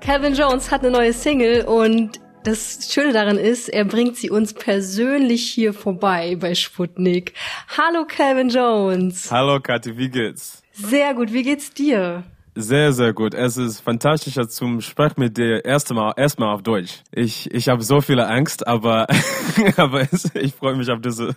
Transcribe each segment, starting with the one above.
Calvin Jones hat eine neue Single und das Schöne daran ist, er bringt sie uns persönlich hier vorbei bei Sputnik. Hallo Calvin Jones. Hallo Kathi, wie geht's? Sehr gut, wie geht's dir? Sehr, sehr gut. Es ist fantastischer zum Sprechen mit dir erstmal erstmal auf Deutsch. Ich ich habe so viele Angst, aber aber es, ich freue mich auf diese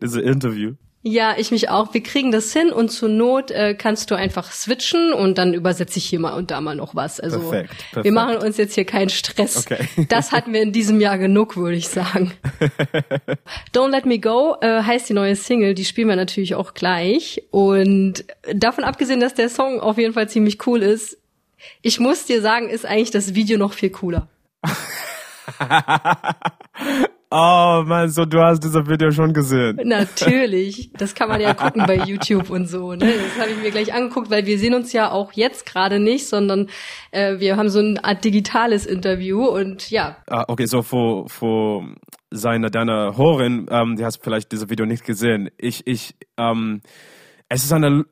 diese Interview. Ja, ich mich auch. Wir kriegen das hin und zur Not äh, kannst du einfach switchen und dann übersetze ich hier mal und da mal noch was. Also perfekt, perfekt. wir machen uns jetzt hier keinen Stress. Okay. Das hatten wir in diesem Jahr genug, würde ich sagen. Don't Let Me Go äh, heißt die neue Single, die spielen wir natürlich auch gleich. Und davon abgesehen, dass der Song auf jeden Fall ziemlich cool ist, ich muss dir sagen, ist eigentlich das Video noch viel cooler. Oh man, so du hast dieses Video schon gesehen. Natürlich, das kann man ja gucken bei YouTube und so. Ne? Das habe ich mir gleich angeguckt, weil wir sehen uns ja auch jetzt gerade nicht, sondern äh, wir haben so ein Art digitales Interview und ja. Ah, okay, so vor vor seiner deiner Horin, ähm, die hast vielleicht dieses Video nicht gesehen. Ich ich ähm, es ist eine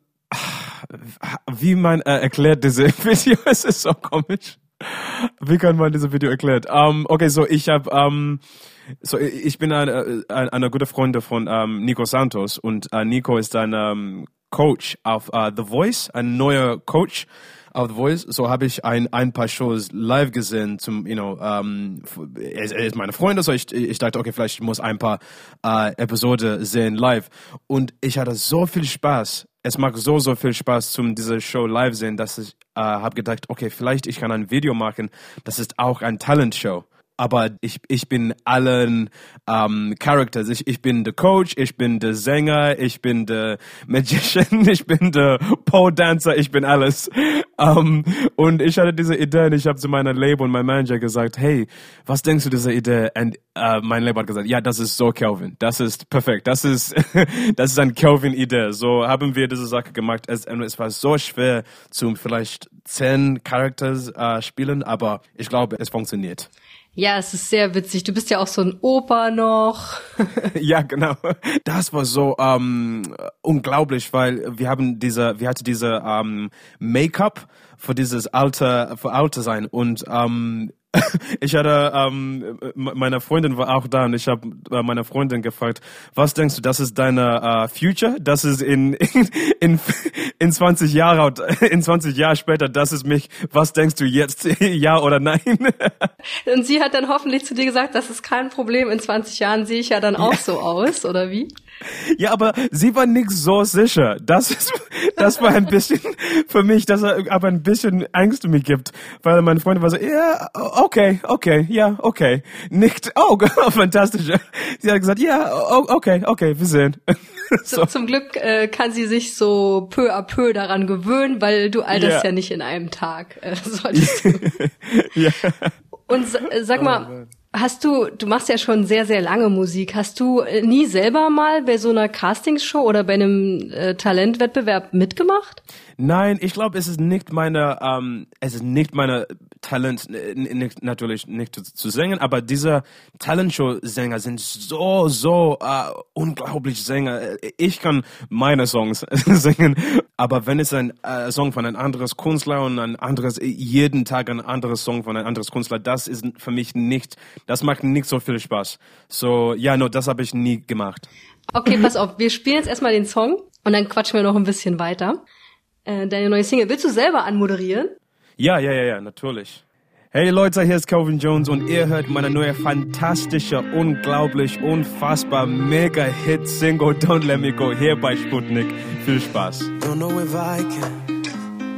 wie man äh, erklärt diese Video, es ist so komisch. Wie kann man dieses Video erklären? Um, okay, so ich habe, um, so ich bin eine, eine, eine gute Freundin von um, Nico Santos und uh, Nico ist ein um, Coach auf uh, The Voice, ein neuer Coach auf The Voice. So habe ich ein, ein paar Shows live gesehen. Zum, you know, um, er, er ist meine Freundin, so ich, ich dachte, okay, vielleicht muss ein paar uh, Episode sehen live. Und ich hatte so viel Spaß es macht so, so viel Spaß, zum diese Show live sehen, dass ich äh, habe gedacht, okay, vielleicht ich kann ein Video machen. Das ist auch ein Talent-Show aber ich, ich bin allen ähm, Characters. Ich, ich bin der Coach, ich bin der Sänger, ich bin der Magician, ich bin der Pole-Dancer, ich bin alles. Ähm, und ich hatte diese Idee und ich habe zu meiner Label und meinem Manager gesagt, hey, was denkst du dieser Idee? Und äh, mein Label hat gesagt, ja, das ist so Kelvin, das ist perfekt, das ist, das ist ein Kelvin-Idee. So haben wir diese Sache gemacht. Es, es war so schwer, zum vielleicht zehn Characters äh, spielen, aber ich glaube, es funktioniert. Ja, es ist sehr witzig. Du bist ja auch so ein Opa noch. ja, genau. Das war so ähm, unglaublich, weil wir haben diese, wir hatten diese ähm, Make-up für dieses Alter, für Alter sein und ähm, ich hatte, ähm, meine Freundin war auch da und ich habe äh, meine Freundin gefragt, was denkst du, das ist deine uh, Future? Das ist in, in, in, in 20 Jahre, in 20 Jahre später, das ist mich, was denkst du jetzt, ja oder nein? Und sie hat dann hoffentlich zu dir gesagt, das ist kein Problem, in 20 Jahren sehe ich ja dann auch so aus, oder wie? Ja, aber sie war nicht so sicher. Das ist, das war ein bisschen für mich, dass er aber ein bisschen Angst mir gibt, weil meine Freundin war so, ja, okay, okay, ja, okay. Nicht, oh, fantastisch. Sie hat gesagt, ja, okay, okay, wir sehen. So. Zum Glück äh, kann sie sich so peu à peu daran gewöhnen, weil du alterst yeah. ja nicht in einem Tag. Äh, solltest du. ja. Und sag mal, oh Hast du, du machst ja schon sehr, sehr lange Musik. Hast du äh, nie selber mal bei so einer Castingshow oder bei einem äh, Talentwettbewerb mitgemacht? Nein, ich glaube, es ist nicht meine, ähm, es ist nicht meine Talent, nicht, natürlich nicht zu, zu singen, aber diese Talentshow-Sänger sind so, so äh, unglaublich Sänger. Ich kann meine Songs singen, aber wenn es ein äh, Song von einem anderes Künstler und ein anderes, jeden Tag ein anderes Song von einem anderes Künstler, das ist für mich nicht, das macht nicht so viel Spaß. So, ja, no, das habe ich nie gemacht. Okay, pass auf, wir spielen jetzt erstmal den Song und dann quatschen wir noch ein bisschen weiter äh, deine neue Single. Willst du selber anmoderieren? Ja, ja, ja, ja, natürlich. Hey Leute, hier ist Calvin Jones und ihr hört meine neue fantastische, unglaublich, unfassbar mega Hit Single Don't Let Me Go hier bei Sputnik. Viel Spaß. Don't know if I can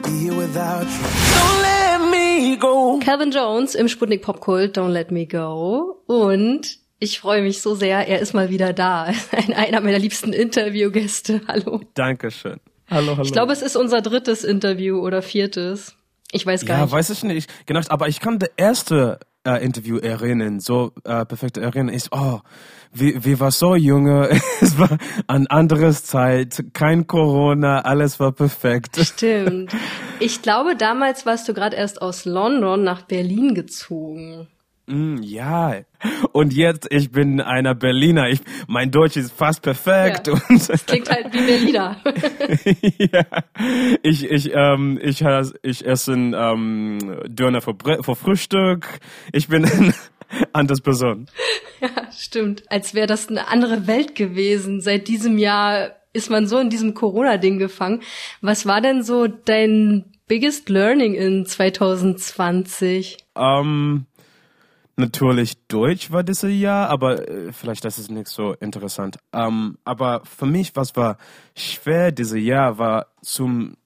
be here without you. Don't let me go. Calvin Jones im Sputnik Popkult Don't Let Me Go und ich freue mich so sehr, er ist mal wieder da. Einer meiner liebsten Interviewgäste. Hallo. Dankeschön. Hallo, hallo. Ich glaube, es ist unser drittes Interview oder viertes. Ich weiß gar ja, nicht. Ja, weiß ich nicht. Genau, aber ich kann das erste äh, Interview erinnern, so äh, perfekt erinnern. Ich, oh, wie, wie war so junge, es war ein anderes Zeit, kein Corona, alles war perfekt. Stimmt. Ich glaube, damals warst du gerade erst aus London nach Berlin gezogen. Mm, ja. Und jetzt, ich bin einer Berliner. Ich, mein Deutsch ist fast perfekt. Ja, und das klingt halt wie Berliner. ja. Ich, ich, ähm, ich, ich esse ähm, Döner für, für Frühstück. Ich bin eine andere Person. Ja, stimmt. Als wäre das eine andere Welt gewesen. Seit diesem Jahr ist man so in diesem Corona-Ding gefangen. Was war denn so dein biggest learning in 2020? Ähm, natürlich Deutsch war dieses Jahr, aber äh, vielleicht das ist nicht so interessant. Ähm, aber für mich, was war schwer dieses Jahr, war zum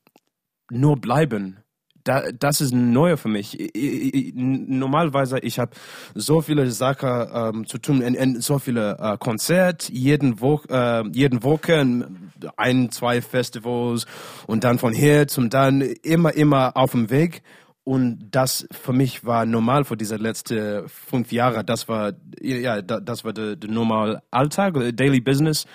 nur bleiben. Da, das ist neu für mich. Ich, ich, normalerweise, ich habe so viele Sachen ähm, zu tun, in, in so viele äh, Konzerte, jeden, Wo äh, jeden Woche ein, zwei Festivals und dann von hier zum dann immer, immer auf dem Weg. Und das für mich war normal für diese letzten fünf Jahre. Das war, ja, das war der, der normale Alltag, Daily Business.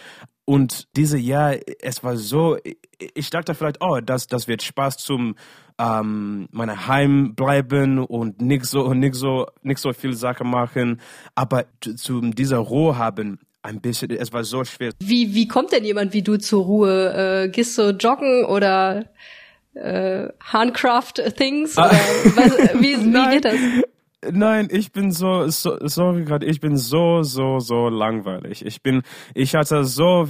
Und dieses Jahr, es war so, ich dachte vielleicht, oh, das, das wird Spaß zum ähm, meiner Heim bleiben und nicht so, nicht so, nicht so viel Sachen machen. Aber zu dieser Ruhe haben, ein bisschen, es war so schwer. Wie, wie kommt denn jemand wie du zur Ruhe? Äh, gehst du joggen oder äh, Handcraft-Things? Ah. wie, wie geht das? Nein, ich bin so, so sorry gerade, ich bin so, so, so langweilig. Ich bin, ich hatte so,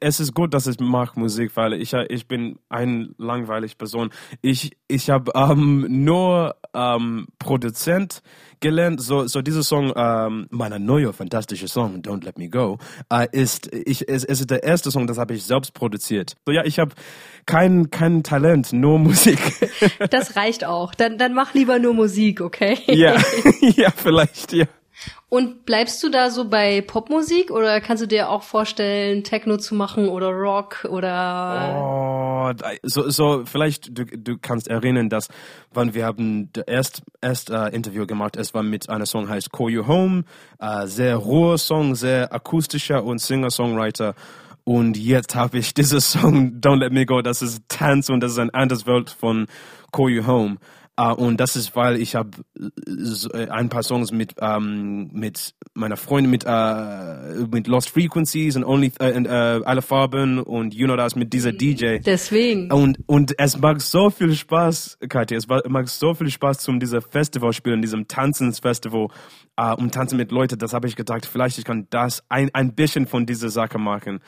es ist gut, dass ich mache Musik, weil ich, ich bin ein langweilig Person. Ich, ich habe ähm, nur ähm, Produzent gelernt. So, so dieser Song, ähm, meiner neue fantastische Song, Don't Let Me Go, äh, ist, ich, es, es ist der erste Song, das habe ich selbst produziert. So ja, ich habe kein, kein Talent, nur Musik. Das reicht auch. Dann, dann mach lieber nur Musik, okay? Ja, ja, vielleicht, ja. Und bleibst du da so bei Popmusik oder kannst du dir auch vorstellen, Techno zu machen oder Rock oder? Oh, so, so vielleicht du, du kannst erinnern, dass wann wir haben das erst erst uh, Interview gemacht, es war mit einer Song heißt Call You Home, uh, sehr roher Song, sehr akustischer und Singer-Songwriter. Und jetzt habe ich dieses Song Don't Let Me Go, das ist Tanz und das ist ein anderes Welt von Call You Home. Uh, und das ist, weil ich habe äh, ein paar Songs mit ähm, mit meiner Freundin mit uh, mit Lost Frequencies und Only uh, und uh, alle Farben und You Know Das mit dieser DJ. Deswegen. Und und es macht so viel Spaß, Katja. Es macht so viel Spaß zum dieser Festival spielen, diesem Tanzensfestival uh, um tanzen mit Leuten. Das habe ich gedacht, vielleicht ich kann das ein ein bisschen von dieser Sache machen.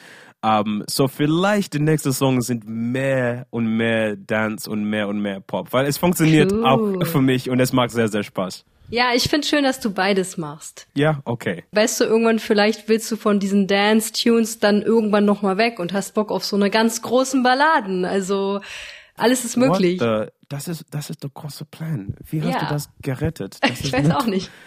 Um, so vielleicht die nächsten Songs sind mehr und mehr Dance und mehr und mehr Pop, weil es funktioniert cool. Auch für mich und es macht sehr, sehr Spaß. Ja, ich finde schön, dass du beides machst. Ja, okay. Weißt du, irgendwann vielleicht willst du von diesen Dance-Tunes dann irgendwann nochmal weg und hast Bock auf so eine ganz großen Balladen. Also alles ist möglich. What the das ist, das ist der große Plan. Wie hast ja. du das gerettet? Das ich weiß nicht, auch nicht.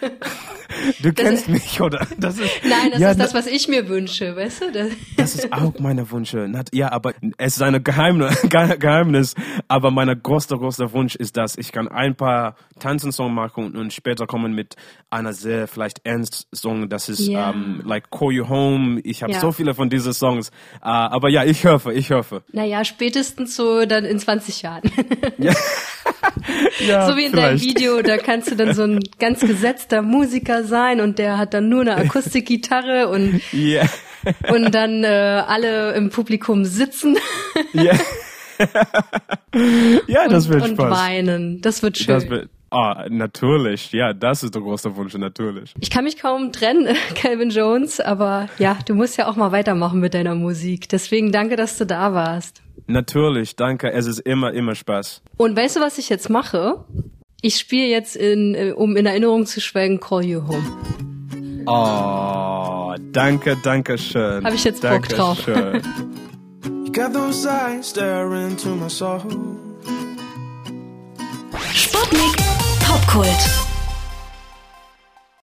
du das kennst ist, mich, oder? Das ist, Nein, das ja, ist das, was ich mir wünsche, weißt du? Das, das ist auch meine Wünsche. Ja, aber es ist ein Geheimnis, Geheimnis. Aber mein großer, großer Wunsch ist, dass ich kann ein paar Tanzensongs machen und später kommen mit einer sehr vielleicht ernst Song. Das ist yeah. um, like Call You Home. Ich habe ja. so viele von diesen Songs. Uh, aber ja, ich hoffe, ich hoffe. Naja, spätestens so dann in 20 Jahren. ja. ja, so wie in vielleicht. deinem Video, da kannst du dann so ein ganz gesetzter Musiker sein und der hat dann nur eine Akustikgitarre und yeah. und dann äh, alle im Publikum sitzen. ja. ja, das wird und Spaß. Und weinen, das wird schön. Das wird, Ah, natürlich. Ja, das ist der große Wunsch, natürlich. Ich kann mich kaum trennen, Calvin Jones, aber ja, du musst ja auch mal weitermachen mit deiner Musik. Deswegen danke, dass du da warst. Natürlich, danke. Es ist immer, immer Spaß. Und weißt du, was ich jetzt mache? Ich spiele jetzt, in, äh, um in Erinnerung zu schwelgen, Call You Home. Oh, danke, danke schön. Habe ich jetzt Bock danke drauf. Schön. you got those eyes staring into my soul. Sputnik Popkult.